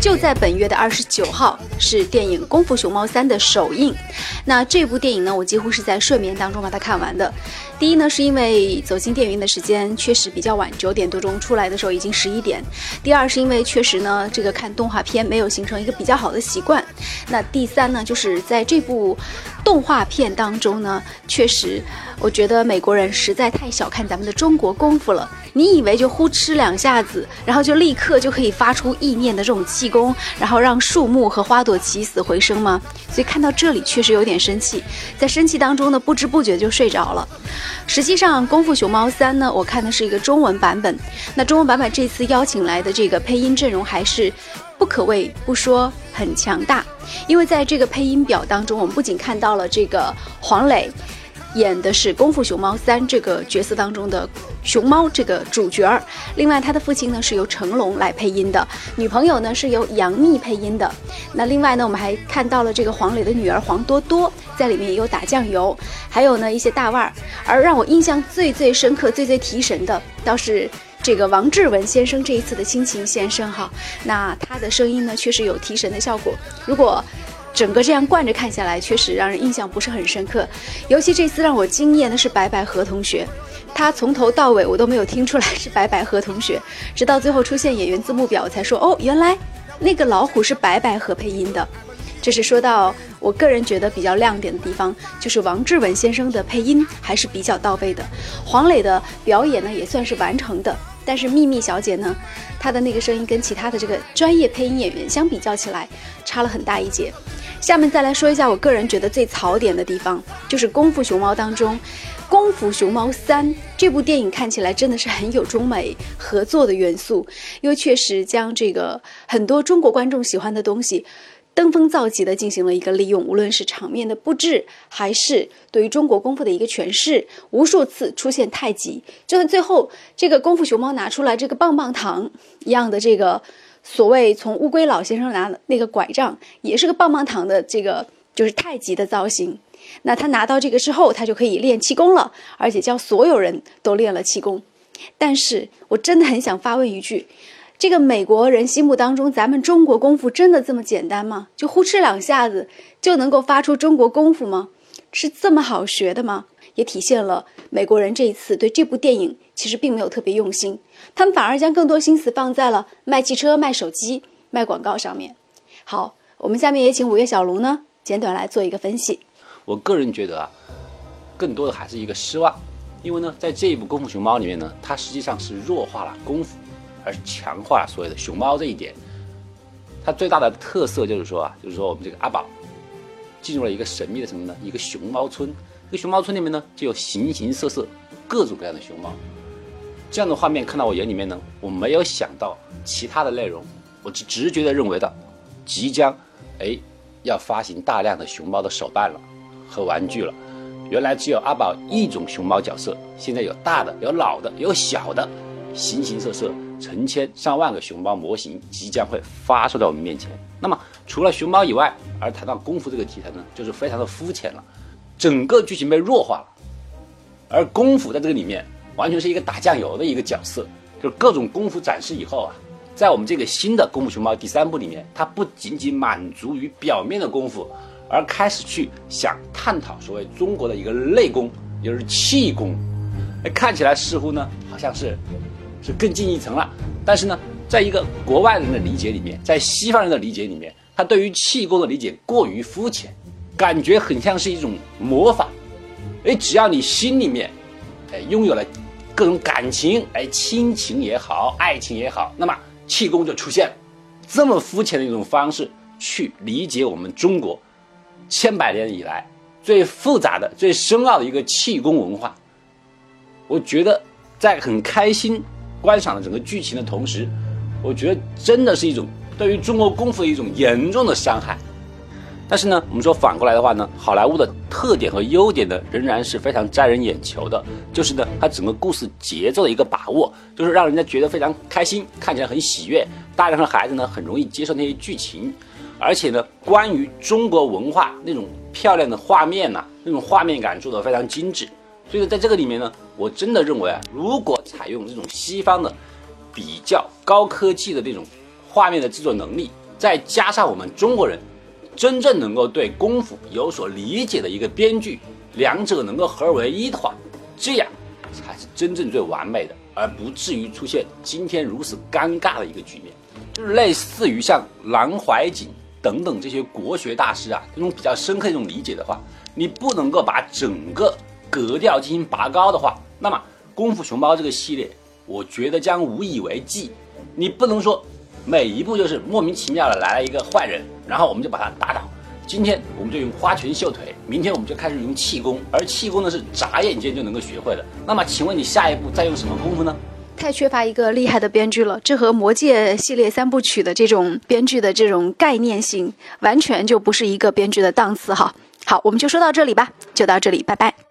就在本月的二十九号，是电影《功夫熊猫三》的首映。那这部电影呢，我几乎是在睡眠当中把它看完的。第一呢，是因为走进电影院的时间确实比较晚，九点多钟出来的时候已经十一点。第二是因为确实呢，这个看动画片没有形成一个比较好的习惯。那第三呢，就是在这部动画片当中呢，确实我觉得美国人实在太小看咱们的中国功夫了。你以为就呼哧两下子，然后就立刻就可以发出意念的这种气功，然后让树木和花朵起死回生吗？所以看到这里确实有点生气，在生气当中呢，不知不觉就睡着了。实际上，《功夫熊猫三》呢，我看的是一个中文版本。那中文版本这次邀请来的这个配音阵容还是不可谓不说很强大，因为在这个配音表当中，我们不仅看到了这个黄磊。演的是《功夫熊猫三》这个角色当中的熊猫这个主角儿，另外他的父亲呢是由成龙来配音的，女朋友呢是由杨幂配音的。那另外呢，我们还看到了这个黄磊的女儿黄多多在里面也有打酱油，还有呢一些大腕儿。而让我印象最最深刻、最最提神的，倒是这个王志文先生这一次的亲情献声哈，那他的声音呢确实有提神的效果。如果整个这样惯着看下来，确实让人印象不是很深刻。尤其这次让我惊艳的是白百合同学，他从头到尾我都没有听出来是白百合同学，直到最后出现演员字幕表才说哦，原来那个老虎是白百合配音的。这是说到我个人觉得比较亮点的地方，就是王志文先生的配音还是比较到位的，黄磊的表演呢也算是完成的。但是秘密小姐呢，她的那个声音跟其他的这个专业配音演员相比较起来，差了很大一截。下面再来说一下我个人觉得最槽点的地方，就是《功夫熊猫》当中，《功夫熊猫三》这部电影看起来真的是很有中美合作的元素，因为确实将这个很多中国观众喜欢的东西。登峰造极的进行了一个利用，无论是场面的布置，还是对于中国功夫的一个诠释，无数次出现太极，就算最后这个功夫熊猫拿出来这个棒棒糖一样的这个。所谓从乌龟老先生拿的那个拐杖，也是个棒棒糖的这个就是太极的造型。那他拿到这个之后，他就可以练气功了，而且教所有人都练了气功。但是我真的很想发问一句：这个美国人心目当中，咱们中国功夫真的这么简单吗？就呼哧两下子就能够发出中国功夫吗？是这么好学的吗？也体现了美国人这一次对这部电影其实并没有特别用心，他们反而将更多心思放在了卖汽车、卖手机、卖广告上面。好，我们下面也请五月小卢呢简短来做一个分析。我个人觉得啊，更多的还是一个失望，因为呢，在这一部《功夫熊猫》里面呢，它实际上是弱化了功夫，而强化所谓的熊猫这一点。它最大的特色就是说啊，就是说我们这个阿宝进入了一个神秘的什么呢？一个熊猫村。这个熊猫村里面呢，就有形形色色、各种各样的熊猫。这样的画面看到我眼里面呢，我没有想到其他的内容，我只直觉的认为的，即将，哎，要发行大量的熊猫的手办了和玩具了。原来只有阿宝一种熊猫角色，现在有大的、有老的、有小的，形形色色、成千上万个熊猫模型即将会发售在我们面前。那么除了熊猫以外，而谈到功夫这个题材呢，就是非常的肤浅了。整个剧情被弱化了，而功夫在这个里面完全是一个打酱油的一个角色，就是各种功夫展示以后啊，在我们这个新的《功夫熊猫》第三部里面，它不仅仅满足于表面的功夫，而开始去想探讨所谓中国的一个内功，也就是气功。看起来似乎呢，好像是是更进一层了。但是呢，在一个国外人的理解里面，在西方人的理解里面，他对于气功的理解过于肤浅。感觉很像是一种魔法，哎，只要你心里面，哎，拥有了各种感情，哎，亲情也好，爱情也好，那么气功就出现了。这么肤浅的一种方式去理解我们中国千百年以来最复杂的、最深奥的一个气功文化，我觉得在很开心观赏了整个剧情的同时，我觉得真的是一种对于中国功夫的一种严重的伤害。但是呢，我们说反过来的话呢，好莱坞的特点和优点呢，仍然是非常摘人眼球的。就是呢，它整个故事节奏的一个把握，就是让人家觉得非常开心，看起来很喜悦。大人和孩子呢，很容易接受那些剧情。而且呢，关于中国文化那种漂亮的画面呐，那种画面感做得非常精致。所以说在这个里面呢，我真的认为啊，如果采用这种西方的比较高科技的这种画面的制作能力，再加上我们中国人真正能够对功夫有所理解的一个编剧，两者能够合二为一的话，这样才是真正最完美的，而不至于出现今天如此尴尬的一个局面。就是类似于像南怀瑾等等这些国学大师啊，这种比较深刻一种理解的话，你不能够把整个格调进行拔高的话，那么《功夫熊猫》这个系列，我觉得将无以为继。你不能说每一步就是莫名其妙的来了一个坏人，然后我们就把他打倒。今天我们就用花拳绣腿，明天我们就开始用气功，而气功呢是眨眼间就能够学会的。那么，请问你下一步再用什么功夫呢？太缺乏一个厉害的编剧了，这和《魔戒》系列三部曲的这种编剧的这种概念性，完全就不是一个编剧的档次哈。好，我们就说到这里吧，就到这里，拜拜。